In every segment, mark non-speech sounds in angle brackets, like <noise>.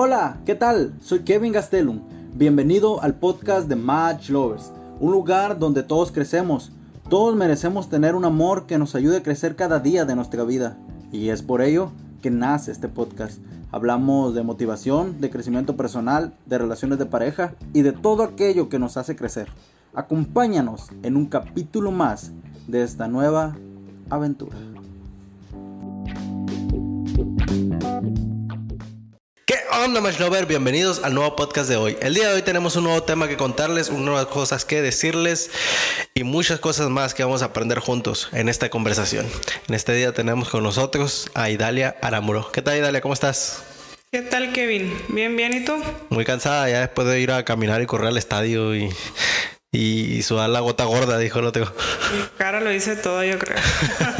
Hola, ¿qué tal? Soy Kevin Gastelum. Bienvenido al podcast de Match Lovers, un lugar donde todos crecemos. Todos merecemos tener un amor que nos ayude a crecer cada día de nuestra vida. Y es por ello que nace este podcast. Hablamos de motivación, de crecimiento personal, de relaciones de pareja y de todo aquello que nos hace crecer. Acompáñanos en un capítulo más de esta nueva aventura. ¿Qué onda, Lover? Bienvenidos al nuevo podcast de hoy. El día de hoy tenemos un nuevo tema que contarles, nuevas cosas que decirles y muchas cosas más que vamos a aprender juntos en esta conversación. En este día tenemos con nosotros a Idalia Aramuro. ¿Qué tal, Idalia? ¿Cómo estás? ¿Qué tal, Kevin? Bien, bien, ¿y tú? Muy cansada ya después de ir a caminar y correr al estadio y y, sudar la gota gorda, dijo no tengo. Mi cara lo dice todo, yo creo.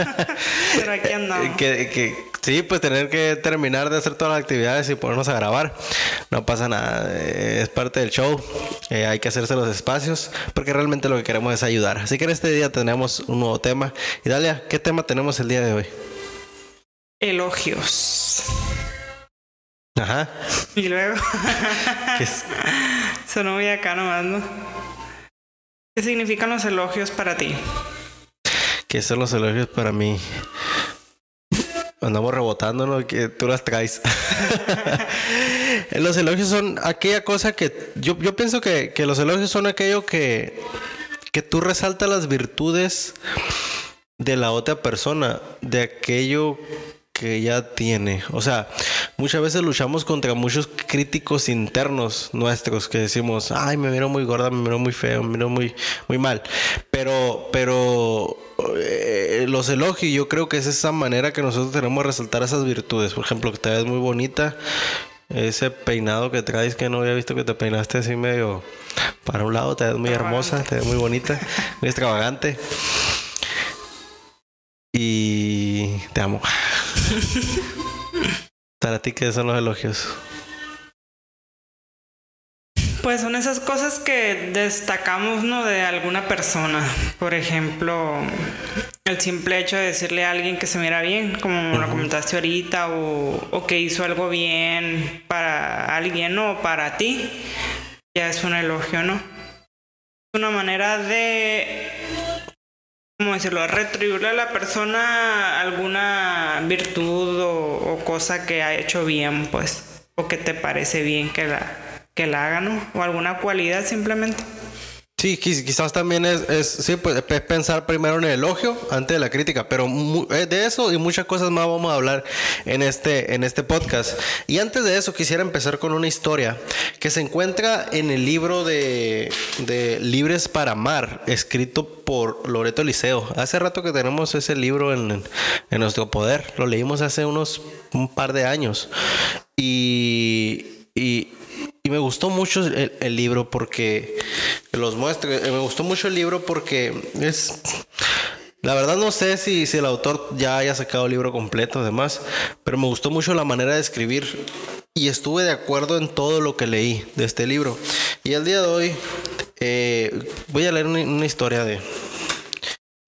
<laughs> Pero aquí andamos. Que, que, sí, pues tener que terminar de hacer todas las actividades y ponernos a grabar. No pasa nada, eh, es parte del show. Eh, hay que hacerse los espacios porque realmente lo que queremos es ayudar. Así que en este día tenemos un nuevo tema. Y Dalia, ¿qué tema tenemos el día de hoy? Elogios. Ajá. Y luego. <laughs> <laughs> Sonó muy acá nomás, ¿no? ¿Qué significan los elogios para ti? ¿Qué son los elogios para mí? Andamos rebotando, ¿no? Que tú las traes. <laughs> los elogios son aquella cosa que yo, pienso que, que, los elogios son aquello que, que tú resaltas las virtudes de la otra persona, de aquello que ya tiene. O sea, muchas veces luchamos contra muchos críticos internos nuestros que decimos, ay, me miro muy gorda, me miro muy feo, me miro muy, muy mal. Pero, pero eh, los elogios, yo creo que es esa manera que nosotros tenemos de resaltar esas virtudes. Por ejemplo, que te ves muy bonita. Ese peinado que traes que no había visto que te peinaste así medio para un lado, te ves muy hermosa, te ves muy bonita, muy extravagante. Y te amo. <laughs> Para ti, ¿qué son los elogios? Pues son esas cosas que destacamos ¿no? de alguna persona. Por ejemplo, el simple hecho de decirle a alguien que se mira bien, como lo comentaste ahorita, o, o, que hizo algo bien para alguien o para ti, ya es un elogio, ¿no? Es una manera de ¿cómo decirlo? Retribuirle a la persona alguna virtud o, cosa que ha hecho bien, pues, o que te parece bien que la, que la haga, ¿no? O alguna cualidad simplemente. Sí, quizás también es, es, sí, pues, pensar primero en el elogio antes de la crítica, pero eh, de eso y muchas cosas más vamos a hablar en este, en este podcast. Y antes de eso quisiera empezar con una historia que se encuentra en el libro de, de Libres para Amar, escrito por Loreto Liceo. Hace rato que tenemos ese libro en, en nuestro poder, lo leímos hace unos un par de años. Y me gustó mucho el, libro porque los muestro. Eh, me gustó mucho el libro porque es. La verdad no sé si, si el autor ya haya sacado el libro completo, además, pero me gustó mucho la manera de escribir y estuve de acuerdo en todo lo que leí de este libro. Y el día de hoy eh, voy a leer una, historia de,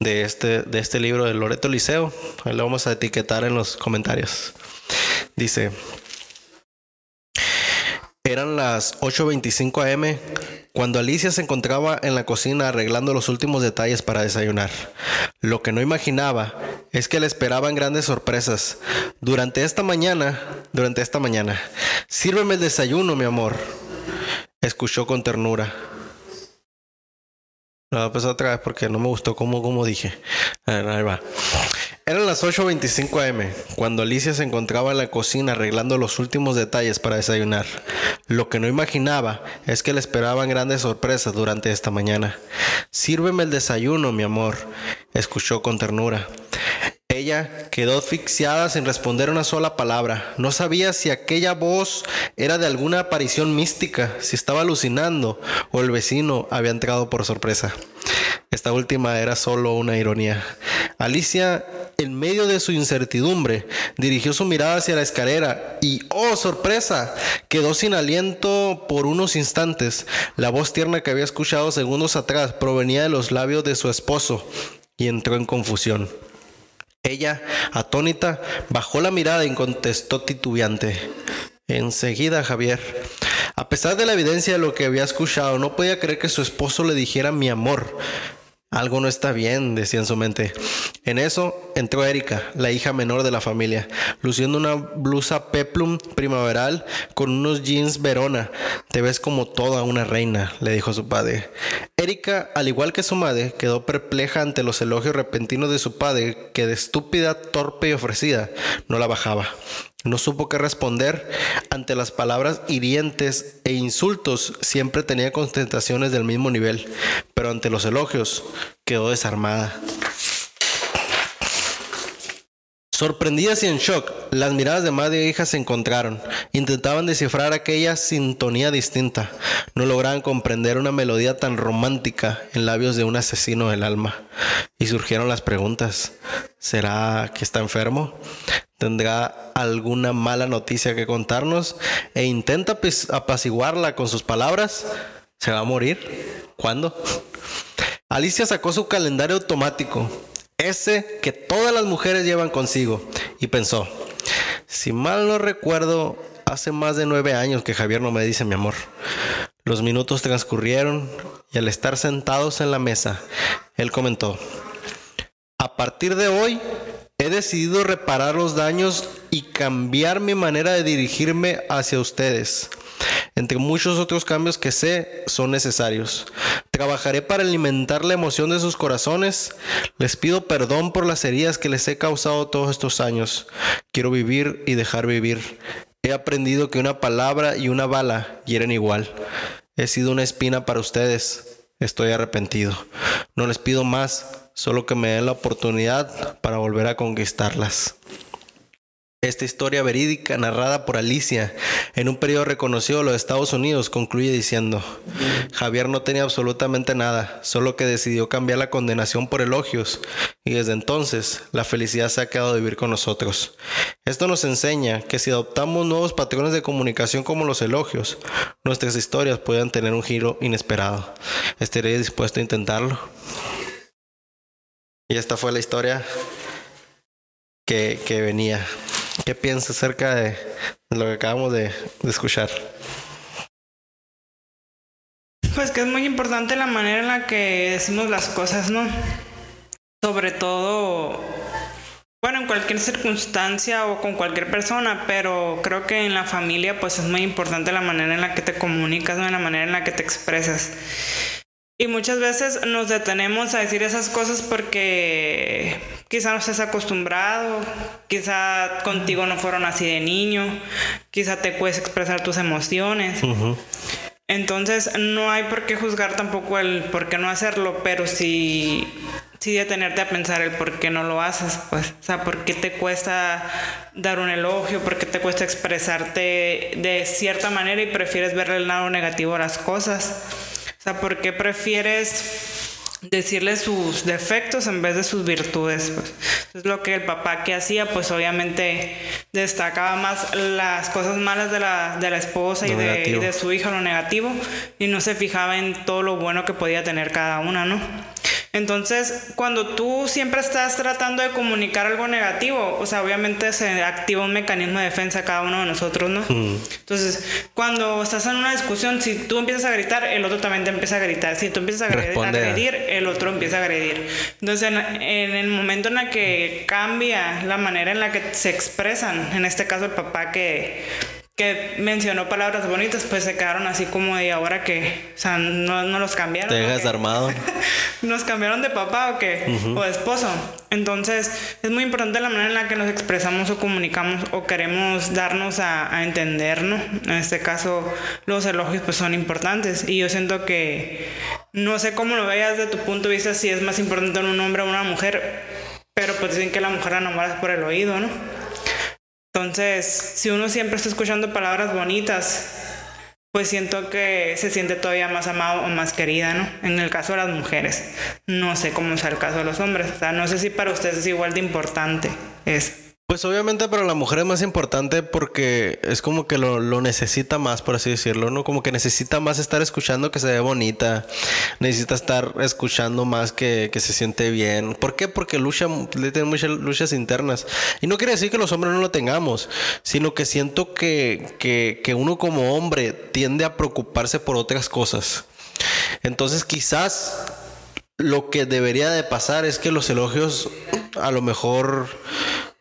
de, este, de este libro de Loreto Liceo. Ahí lo vamos a etiquetar en los comentarios. Dice, eran las 8.25 am cuando Alicia se encontraba en la cocina arreglando los últimos detalles para desayunar. Lo que no imaginaba es que le esperaban grandes sorpresas. Durante esta mañana, durante esta mañana, sírveme el desayuno, mi amor, escuchó con ternura. Lo voy a otra vez porque no me gustó como, como dije. ahí va. Eran las 8.25 am cuando Alicia se encontraba en la cocina arreglando los últimos detalles para desayunar. Lo que no imaginaba es que le esperaban grandes sorpresas durante esta mañana. Sírveme el desayuno, mi amor, escuchó con ternura. Ella quedó asfixiada sin responder una sola palabra. No sabía si aquella voz era de alguna aparición mística, si estaba alucinando o el vecino había entrado por sorpresa. Esta última era solo una ironía. Alicia, en medio de su incertidumbre, dirigió su mirada hacia la escalera y, oh sorpresa, quedó sin aliento por unos instantes. La voz tierna que había escuchado segundos atrás provenía de los labios de su esposo y entró en confusión. Ella, atónita, bajó la mirada y contestó titubeante. Enseguida, Javier. A pesar de la evidencia de lo que había escuchado, no podía creer que su esposo le dijera mi amor. Algo no está bien, decía en su mente. En eso entró Erika, la hija menor de la familia, luciendo una blusa peplum primaveral con unos jeans Verona. Te ves como toda una reina, le dijo su padre. Erika, al igual que su madre, quedó perpleja ante los elogios repentinos de su padre, que de estúpida, torpe y ofrecida no la bajaba. No supo qué responder ante las palabras hirientes e insultos. Siempre tenía contestaciones del mismo nivel, pero ante los elogios quedó desarmada. Sorprendidas y en shock, las miradas de madre e hija se encontraron. Intentaban descifrar aquella sintonía distinta. No lograban comprender una melodía tan romántica en labios de un asesino del alma. Y surgieron las preguntas. ¿Será que está enfermo? ¿Tendrá alguna mala noticia que contarnos? E intenta apaciguarla con sus palabras. ¿Se va a morir? ¿Cuándo? Alicia sacó su calendario automático ese que todas las mujeres llevan consigo, y pensó, si mal no recuerdo, hace más de nueve años que Javier no me dice mi amor. Los minutos transcurrieron y al estar sentados en la mesa, él comentó, a partir de hoy he decidido reparar los daños y cambiar mi manera de dirigirme hacia ustedes entre muchos otros cambios que sé son necesarios. Trabajaré para alimentar la emoción de sus corazones. Les pido perdón por las heridas que les he causado todos estos años. Quiero vivir y dejar vivir. He aprendido que una palabra y una bala hieren igual. He sido una espina para ustedes. Estoy arrepentido. No les pido más, solo que me den la oportunidad para volver a conquistarlas. Esta historia verídica narrada por Alicia en un periodo reconocido de los Estados Unidos concluye diciendo, Javier no tenía absolutamente nada, solo que decidió cambiar la condenación por elogios y desde entonces la felicidad se ha quedado a vivir con nosotros. Esto nos enseña que si adoptamos nuevos patrones de comunicación como los elogios, nuestras historias pueden tener un giro inesperado. ¿Estaría dispuesto a intentarlo? Y esta fue la historia que venía. ¿Qué piensas acerca de lo que acabamos de, escuchar? Pues que es muy importante la manera en la que decimos las cosas, ¿no? Sobre todo, bueno, en cualquier circunstancia o con cualquier persona, pero creo que en la familia pues es muy importante la manera en la que te comunicas, ¿no? la manera en la que te expresas. Y muchas veces nos detenemos a decir esas cosas porque quizá no estés acostumbrado, quizá contigo no fueron así de niño, quizá te puedes expresar tus emociones. Entonces no hay por qué juzgar tampoco el por qué no hacerlo, pero sí, sí detenerte a pensar el por qué no lo haces, pues, o sea, por qué te cuesta dar un elogio, por qué te cuesta expresarte de cierta manera y prefieres verle el lado negativo a las cosas. Sea, ¿por qué prefieres decirle sus defectos en vez de sus virtudes? Pues es lo que el papá que hacía, pues obviamente destacaba más las cosas malas de la, de la esposa y de, y de, su hija, lo negativo, y no se fijaba en todo lo bueno que podía tener cada una, ¿no? Entonces, cuando tú siempre estás tratando de comunicar algo negativo, o sea, obviamente se activa un mecanismo de defensa cada uno de nosotros, ¿no? Entonces, cuando estás en una discusión, si tú empiezas a gritar, el otro también te empieza a gritar. Si tú empiezas a agredir, el otro empieza a agredir. Entonces, en, en, el momento en el que cambia la manera en la que se expresan, en este caso el papá que que mencionó palabras bonitas, pues se quedaron así como de ahora que, o sea, no, no los cambiaron. ¿Te dejas armado? <laughs> ¿Nos cambiaron de papá o qué? O de esposo. Entonces, es muy importante la manera en la que nos expresamos o comunicamos o queremos darnos a, a entender, ¿no? En este caso, los elogios pues son importantes y yo siento que, no sé cómo lo veas de tu punto de vista, si es más importante en un hombre o una mujer, pero pues dicen que la mujer enamora por el oído, ¿no? Entonces, si uno siempre está escuchando palabras bonitas, pues siento que se siente todavía más amado o más querida, ¿no? En el caso de las mujeres. No sé cómo sea el caso de los hombres. O sea, no sé si para ustedes es igual de importante eso. Pues obviamente para la mujer es más importante porque es como que lo, lo, necesita más, por así decirlo, ¿no? Como que necesita más estar escuchando que se ve bonita, necesita estar escuchando más que, que se siente bien. ¿Por qué? Porque lucha, le tiene muchas luchas internas. Y no quiere decir que los hombres no lo tengamos, sino que siento que, que, que uno como hombre tiende a preocuparse por otras cosas. Entonces quizás lo que debería de pasar es que los elogios a lo mejor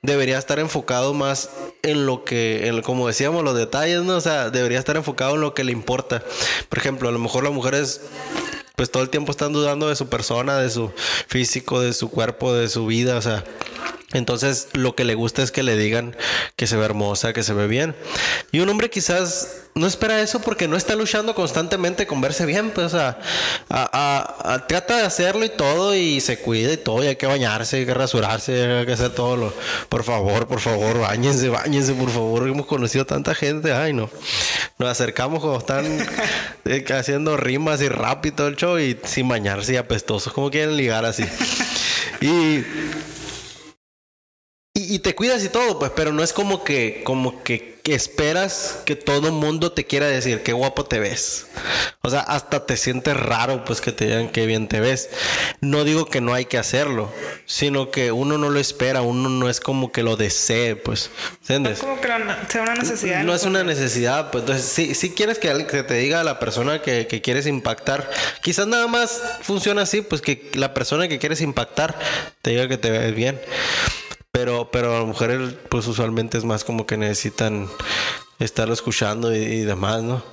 debería estar enfocado más en lo que, en, como decíamos, los detalles, ¿no? O sea, debería estar enfocado en lo que le importa. Por ejemplo, a lo mejor las mujeres pues todo el tiempo están dudando de su persona, de su físico, de su cuerpo, de su vida, o sea, entonces lo que le gusta es que le digan que se ve hermosa, que se ve bien. Y un hombre quizás no espera eso porque no está luchando constantemente con verse bien, pues o sea, trata de hacerlo y todo y se cuida y todo, y hay que bañarse, hay que rasurarse, hay que hacer todo lo... Por favor, por favor, bañense, bañense, por favor, hemos conocido tanta gente, ay no. Nos acercamos como están <laughs> eh, haciendo rimas y rap y todo el show y sin bañarse y apestosos, como quieren ligar así. Y y, te cuidas y todo, pues, pero no es como que, como que, esperas que todo mundo te quiera decir qué guapo te ves. O sea, hasta te sientes raro, pues, que te digan qué bien te ves. No digo que no hay que hacerlo, sino que uno no lo espera, uno no es como que lo desee, pues, ¿entiendes? No es como que sea una necesidad. No es una necesidad, pues, entonces, si, si quieres que, que te diga a la persona que, que quieres impactar, quizás nada más funciona así, pues, que la persona que quieres impactar te diga que te ves bien. Pero, pero a las mujeres, pues usualmente es más como que necesitan estarlo escuchando y, demás, ¿no?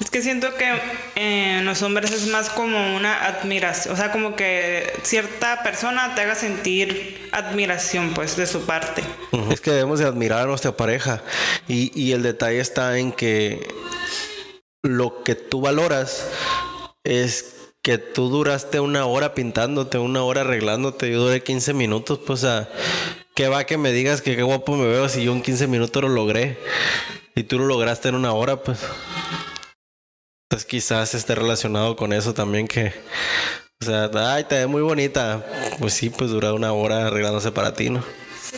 Es que siento que en los hombres es más como una admiración, o sea, como que cierta persona te haga sentir admiración, pues, de su parte. Es que debemos de admirar a nuestra pareja y, y el detalle está en que lo que tú valoras es que tú duraste una hora pintándote, una hora arreglándote, yo duré 15 minutos, pues, a ¿qué va que me digas que qué guapo me veo si yo en 15 minutos lo logré? Y tú lo lograste en una hora, pues. Entonces quizás esté relacionado con eso también que, o sea, ay, te ve muy bonita. Pues sí, pues dura una hora arreglándose para ti, ¿no?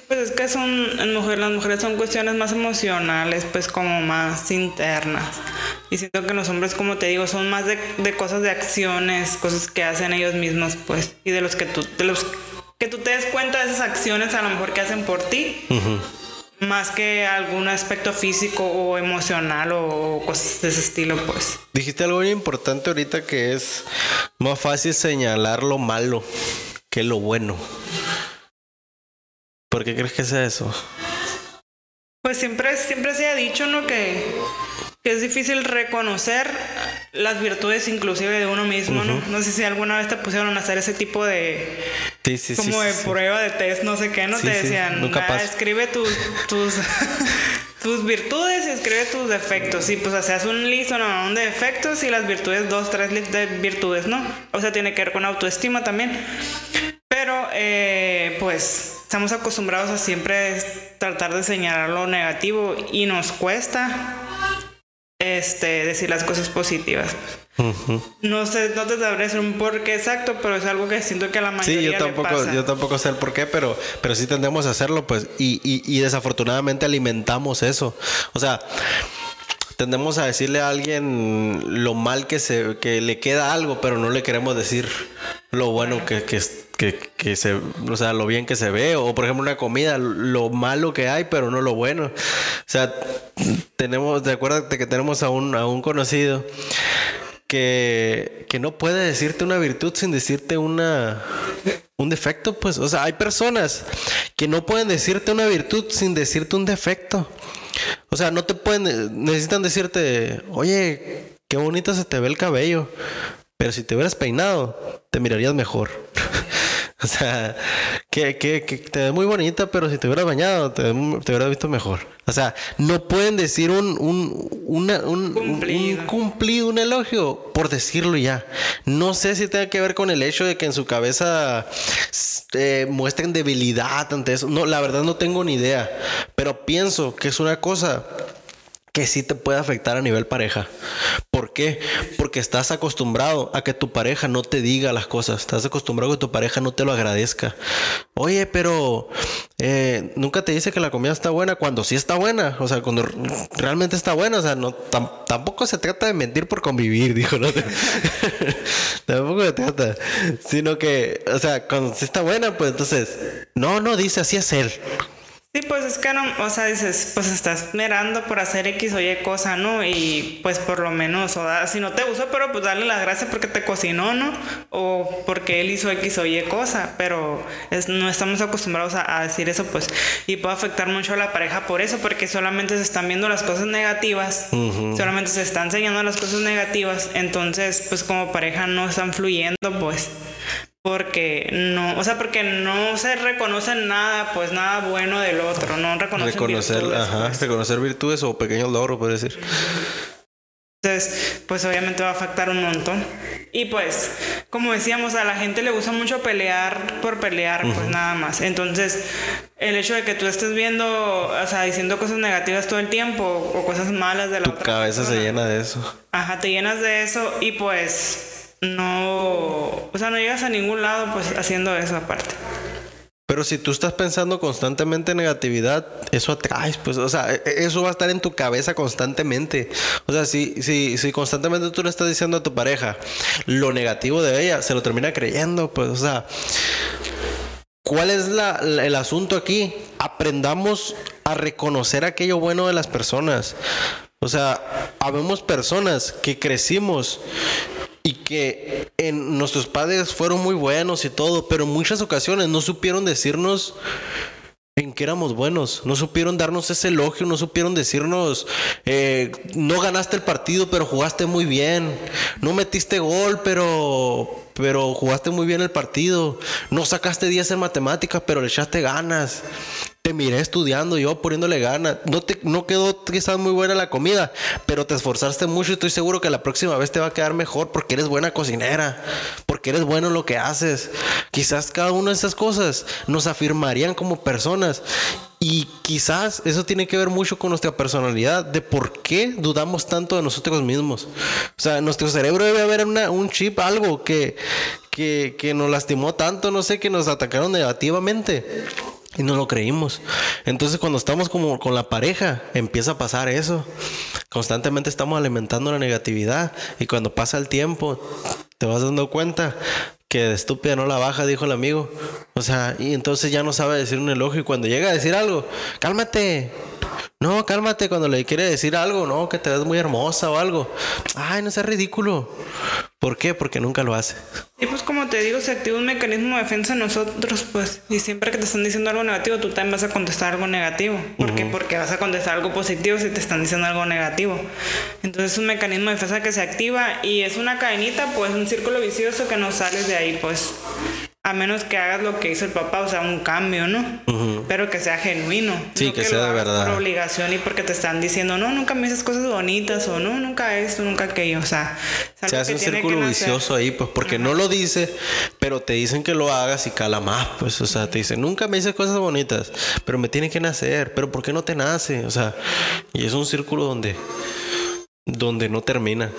Pues es que son, en mujer, las mujeres son cuestiones más emocionales, pues como más internas. Y siento que los hombres, como te digo, son más de, de cosas de acciones, cosas que hacen ellos mismos, pues. Y de los que tú, de los que tú te des cuenta de esas acciones a lo mejor que hacen por ti. Más que algún aspecto físico o emocional o cosas de ese estilo, pues. Dijiste algo muy importante ahorita que es más fácil señalar lo malo que lo bueno. ¿Por qué crees que sea eso? Pues siempre, siempre se ha dicho, ¿no? Que, que es difícil reconocer las virtudes inclusive de uno mismo, ¿no? No sé si alguna vez te pusieron a hacer ese tipo de... Sí, sí, como de prueba de test, no sé qué, ¿no? te decían, ah, escribe tus... tus <laughs> tus virtudes y escribe tus defectos. Y pues hacías un listo ¿no? de defectos y las virtudes, dos, tres listas de virtudes, ¿no? O sea, tiene que ver con autoestima también. Pero, eh, pues, estamos acostumbrados a siempre tratar de señalar lo negativo y nos cuesta este, decir las cosas positivas. No sé, no te sabré decir un porqué exacto, pero es algo que siento que a la mayoría Sí, yo tampoco, yo tampoco sé el porqué, pero, pero sí tendemos a hacerlo, pues, y, y, y desafortunadamente alimentamos eso. O sea, tendemos a decirle a alguien lo mal que se que le queda algo, pero no le queremos decir lo bueno que, que, que, que, se, o sea, lo bien que se ve, o por ejemplo una comida, lo malo que hay, pero no lo bueno. O sea, tenemos, acuérdate que tenemos a un, a un conocido que, que no puede decirte una virtud sin decirte una un defecto, pues, o sea, hay personas que no pueden decirte una virtud sin decirte un defecto. O sea, no te pueden, necesitan decirte, oye, qué bonito se te ve el cabello. Pero si te hubieras peinado, te mirarías mejor. <laughs> o sea, que, que, que, te ve muy bonita, pero si te hubieras bañado, te, te hubieras visto mejor. O sea, no pueden decir un, un, un, cumplido. un, cumplido, un elogio, por decirlo ya. No sé si tenga que ver con el hecho de que en su cabeza eh, muestren debilidad ante eso. No, la verdad no tengo ni idea. Pero pienso que es una cosa que sí te puede afectar a nivel pareja. ¿Por qué? Porque estás acostumbrado a que tu pareja no te diga las cosas. Estás acostumbrado a que tu pareja no te lo agradezca. Oye, pero eh, nunca te dice que la comida está buena cuando sí está buena. O sea, cuando realmente está buena. O sea, no, tampoco se trata de mentir por convivir, <laughs> dijo, ¿no? <laughs> tampoco se trata. Sino que, o sea, cuando sí está buena, pues entonces, no, no, dice así es él. Sí, pues es que no, o sea, dices, pues estás mirando por hacer X o Y cosa, ¿no? Y pues por lo menos, o da, si no te gustó, pero pues darle las gracias porque te cocinó, ¿no? O porque él hizo X o Y cosa, pero es, no estamos acostumbrados a, decir eso, pues, y puede afectar mucho a la pareja por eso, porque solamente se están viendo las cosas negativas, solamente se están enseñando las cosas negativas, entonces, pues como pareja no están fluyendo, pues porque no, o sea, porque no se reconoce nada, pues nada bueno del otro, no reconocen reconocer, virtudes, ajá, pues. reconocer virtudes o pequeños logros, puede decir. Entonces, pues obviamente va a afectar un montón. Y pues, como decíamos, a la gente le gusta mucho pelear por pelear, pues nada más. Entonces, el hecho de que tú estés viendo, o sea, diciendo cosas negativas todo el tiempo o cosas malas de la tu cabeza se llena de eso. Ajá, te llenas de eso y pues no, o sea, no llegas a ningún lado pues haciendo eso aparte. Pero si tú estás pensando constantemente en negatividad, eso atraes, pues, o sea, e, eso va a estar en tu cabeza constantemente. O sea, si, si, si constantemente tú le estás diciendo a tu pareja lo negativo de ella, se lo termina creyendo, pues, o sea, ¿cuál es la, el asunto aquí? Aprendamos a reconocer aquello bueno de las personas. O sea, habemos personas que crecimos y que en nuestros padres fueron muy buenos y todo, pero en muchas ocasiones no supieron decirnos en que éramos buenos, no supieron darnos ese elogio, no supieron decirnos, eh, no ganaste el partido, pero jugaste muy bien, no metiste gol, pero pero jugaste muy bien el partido. No sacaste 10 en matemáticas, pero le echaste ganas. Te miré estudiando, yo poniéndole ganas. No, te, no quedó quizás muy buena la comida, pero te esforzaste mucho y estoy seguro que la próxima vez te va a quedar mejor porque eres buena cocinera, porque eres bueno en lo que haces. Quizás cada una de esas cosas nos afirmarían como personas y quizás eso tiene que ver mucho con nuestra personalidad, de por qué dudamos tanto de nosotros mismos. O sea, nuestro cerebro debe haber un chip, algo que, que, que nos lastimó tanto, no sé, que nos atacaron negativamente. Y no lo creímos. Entonces cuando estamos como con la pareja, empieza a pasar eso. Constantemente estamos alimentando la negatividad. Y cuando pasa el tiempo, te vas dando cuenta que de estúpida no la baja, dijo el amigo. O sea, y entonces ya no sabe decir un elogio y cuando llega a decir algo, cálmate. No, cálmate cuando le quiere decir algo, no, que te ves muy hermosa o algo. Ay, no seas ridículo. ¿Por qué? Porque nunca lo hace. Y pues como te digo, se activa un mecanismo de defensa en nosotros, pues, y siempre que te están diciendo algo negativo, tú también vas a contestar algo negativo. ¿Por qué? Porque vas a contestar algo positivo si te están diciendo algo negativo. Entonces es un mecanismo de defensa que se activa y es una cadenita, pues, un círculo vicioso que no sales de ahí, pues. A menos que hagas lo que hizo el papá, o sea, un cambio, ¿no? Pero que sea genuino. Sí, que, sea de verdad. Por obligación y porque te están diciendo, no, nunca me dices cosas bonitas o no, nunca esto, nunca aquello. O sea, se hace un círculo vicioso ahí, pues porque no lo dice, pero te dicen que lo hagas y cala más, pues. O sea, te dicen, nunca me dices cosas bonitas, pero me tiene que nacer, pero ¿por qué no te nace? O sea, y es un círculo donde, donde no termina.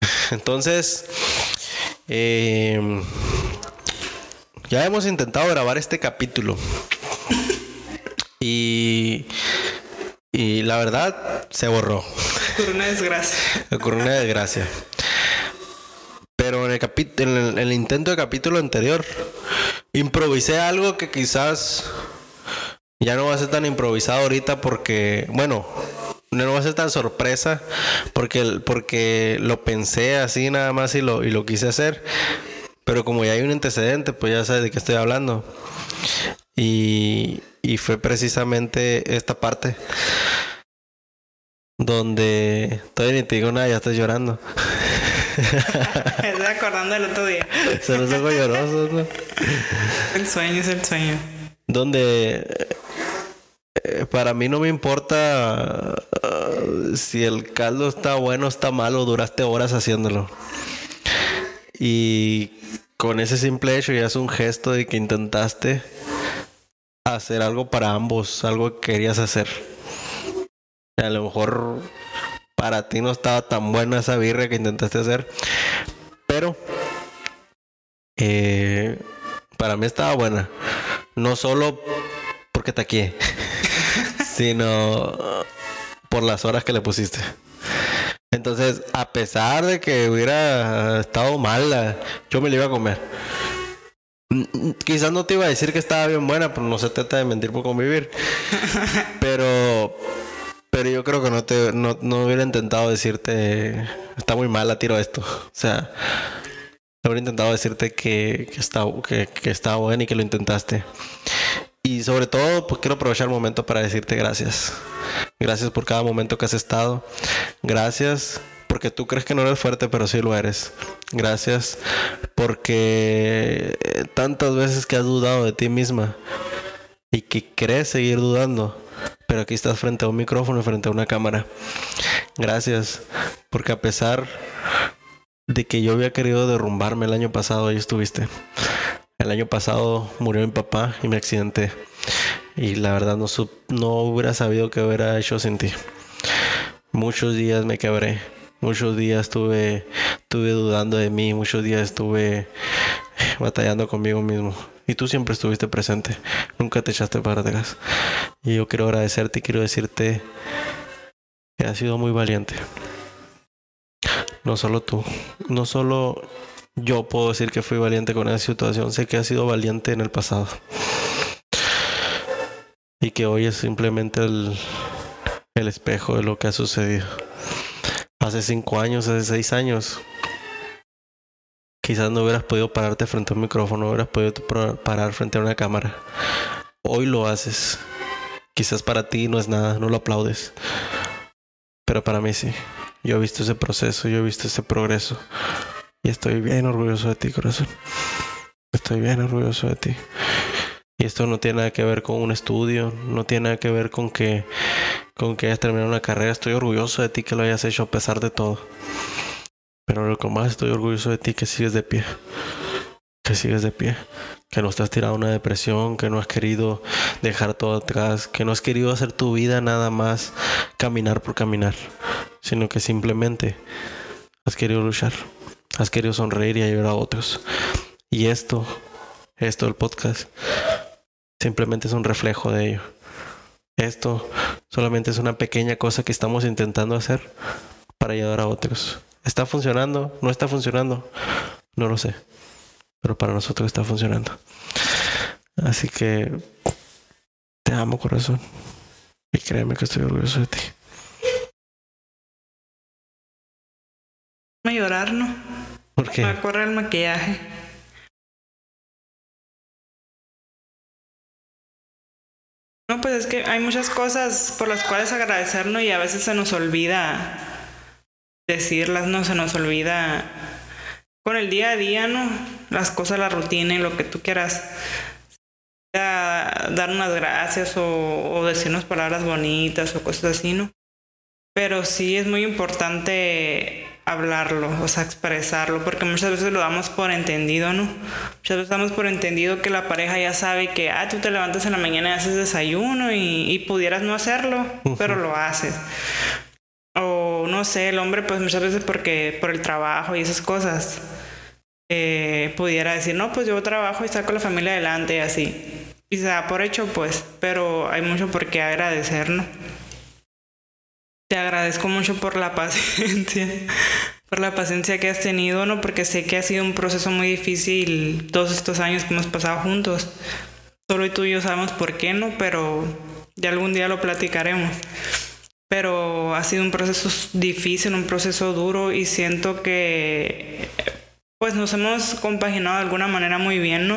<laughs> Entonces, eh, ya hemos intentado grabar este capítulo. Y, y la verdad se borró. Ocurrió una desgracia. Ocurrió una desgracia. Pero en el, en el intento de capítulo anterior, improvisé algo que quizás ya no va a ser tan improvisado ahorita porque, bueno, no va a ser tan sorpresa porque, porque lo pensé así nada más y lo, y lo quise hacer. Pero como ya hay un antecedente, pues ya sabes de qué estoy hablando. Y, y fue precisamente esta parte donde todavía ni te digo nada, ya estás llorando. <laughs> Estoy acordando del otro día. Se los ojos llorosos, ¿no? El sueño es el sueño. Donde eh, para mí no me importa uh, si el caldo está bueno o está malo, duraste horas haciéndolo. Y con ese simple hecho ya es un gesto de que intentaste hacer algo para ambos, algo que querías hacer. A lo mejor para ti no estaba tan buena esa birra que intentaste hacer, pero eh, para mí estaba buena. No solo porque te aquí, sino por las horas que le pusiste. Entonces, a pesar de que hubiera estado mala, yo me la iba a comer. Mm, mm, quizás no te iba a decir que estaba bien buena, pero no se trata de mentir por convivir. <laughs> Pero, pero yo creo que no te, no, hubiera intentado decirte, está muy mala, tiro esto. O sea, habría intentado decirte que, que, está, que, que estaba buena y que lo intentaste. Y sobre todo, pues quiero aprovechar el momento para decirte gracias. Gracias por cada momento que has estado. Gracias porque tú crees que no eres fuerte, pero sí lo eres. Gracias porque tantas veces que has dudado de ti misma y que crees seguir dudando, pero aquí estás frente a un micrófono y frente a una cámara. Gracias porque a pesar de que yo había querido derrumbarme el año pasado, ahí estuviste. El año pasado murió mi papá y me accidenté. Y la verdad no, hubiera sabido qué hubiera hecho sin ti. Muchos días me quebré. Muchos días estuve, dudando de mí. Muchos días estuve batallando conmigo mismo. Y tú siempre estuviste presente. Nunca te echaste para atrás. Y yo quiero agradecerte y quiero decirte que has sido muy valiente. No solo tú. No solo yo puedo decir que fui valiente con esa situación. Sé que ha sido valiente en el pasado. Y que hoy es simplemente el, el espejo de lo que ha sucedido. Hace cinco años, hace seis años, quizás no hubieras podido pararte frente a un micrófono, no hubieras podido parar frente a una cámara. Hoy lo haces. Quizás para ti no es nada, no lo aplaudes. Pero para mí sí. Yo he visto ese proceso, yo he visto ese progreso. Y estoy bien orgulloso de ti, corazón. Estoy bien orgulloso de ti. Y esto no tiene nada que ver con un estudio, no tiene nada que ver con que, con que hayas terminado una carrera. Estoy orgulloso de ti que lo hayas hecho a pesar de todo. Pero lo que más estoy orgulloso de ti que sigues de pie. Que sigues de pie. Que no estás tirado a una depresión, que no has querido dejar todo atrás, que no has querido hacer tu vida nada más caminar por caminar, sino que simplemente has querido luchar. Has querido sonreír y ayudar a otros. Y esto, esto del podcast, simplemente es un reflejo de ello. Esto solamente es una pequeña cosa que estamos intentando hacer para ayudar a otros. ¿Está funcionando? ¿No está funcionando? No lo sé. Pero para nosotros está funcionando. Así que te amo corazón. Y créeme que estoy orgulloso de ti. Llorar, ¿no? Me corre el maquillaje. No, pues es que hay muchas cosas por las cuales agradecernos y a veces se nos olvida decirlas, no se nos olvida con el día a día, ¿no? Las cosas, la rutina y lo que tú quieras. Dar unas gracias o, o decirnos palabras bonitas o cosas así, ¿no? Pero sí es muy importante hablarlo, o sea, expresarlo, porque muchas veces lo damos por entendido, ¿no? Muchas veces damos por entendido que la pareja ya sabe que, ah, tú te levantas en la mañana y haces desayuno y, pudieras no hacerlo, pero lo haces. O no sé, el hombre pues muchas veces porque por el trabajo y esas cosas, eh, pudiera decir, no, pues yo trabajo y saco la familia adelante y así. Y se da por hecho pues, pero hay mucho por qué agradecer, ¿no? Te agradezco mucho por la paciencia, <laughs> por la paciencia que has tenido, ¿no? Porque sé que ha sido un proceso muy difícil todos estos años que hemos pasado juntos. Solo tú y yo sabemos por qué, ¿no? Pero ya algún día lo platicaremos. Pero ha sido un proceso difícil, un proceso duro y siento que pues nos hemos compaginado de alguna manera muy bien, ¿no?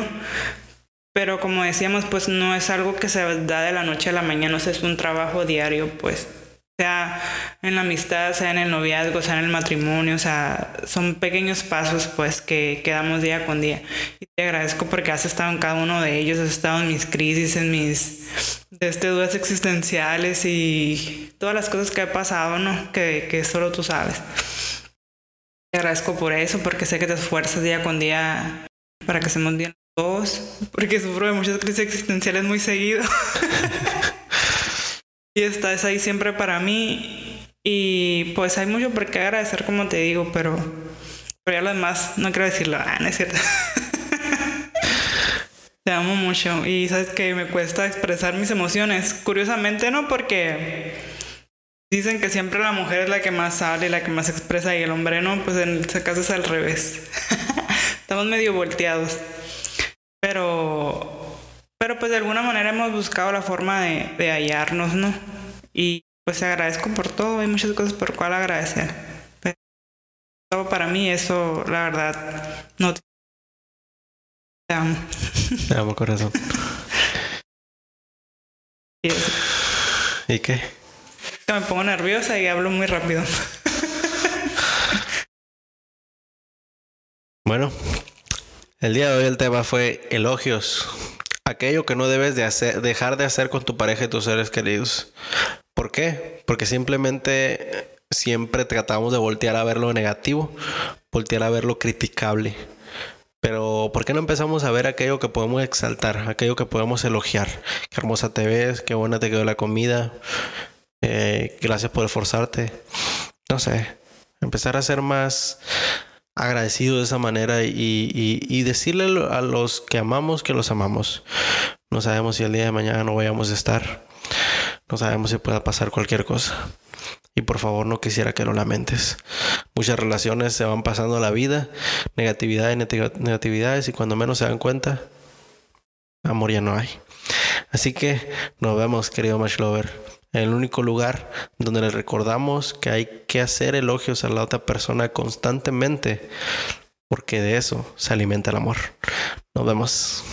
Pero como decíamos, pues no es algo que se da de la noche a la mañana, es un trabajo diario, pues sea en la amistad, sea en el noviazgo, sea en el matrimonio, o sea, son pequeños pasos pues que, que damos día con día. Y te agradezco porque has estado en cada uno de ellos, has estado en mis crisis, en mis este, dudas existenciales y todas las cosas que he pasado, ¿no? Que, que solo tú sabes. Te agradezco por eso, porque sé que te esfuerzas día con día para que seamos bien todos, porque sufro de muchas crisis existenciales muy seguido. <laughs> y estás ahí siempre para mí. Y pues hay mucho por qué agradecer, como te digo, pero, pero ya lo demás no quiero decirlo. Ah, no es cierto. <laughs> Te amo mucho y sabes que me cuesta expresar mis emociones. Curiosamente no porque dicen que siempre la mujer es la que más sale, la que más expresa y el hombre no, pues en este caso es al revés. <laughs> Estamos medio volteados. Pero, pues de alguna manera hemos buscado la forma de, de hallarnos, ¿no? Y pues agradezco por todo, hay muchas cosas por cual agradecer. Pero todo para mí eso, la verdad, no te te amo. Te amo, corazón. <laughs> Y eso. ¿Y qué? Que me pongo nerviosa y hablo muy rápido. <laughs> Bueno, el día de hoy el tema fue elogios. Aquello que no debes de hacer, dejar de hacer con tu pareja y tus seres queridos. ¿Por qué? Porque simplemente siempre tratamos de voltear a ver lo negativo, voltear a ver lo criticable. Pero ¿por qué no empezamos a ver aquello que podemos exaltar, aquello que podemos elogiar? Qué hermosa te ves, qué buena te quedó la comida, eh, gracias por esforzarte. No sé, empezar a ser más agradecido de esa manera y, y, y decirle a los que amamos que los amamos. No sabemos si el día de mañana no vayamos a estar. No sabemos si pueda pasar cualquier cosa. Y por favor no quisiera que lo lamentes. Muchas relaciones se van pasando la vida, negatividad y negatividades y cuando menos se dan cuenta, amor ya no hay. Así que nos vemos, querido Match Lover, el único lugar donde le recordamos que hay que hacer elogios a la otra persona constantemente, porque de eso se alimenta el amor. Nos vemos.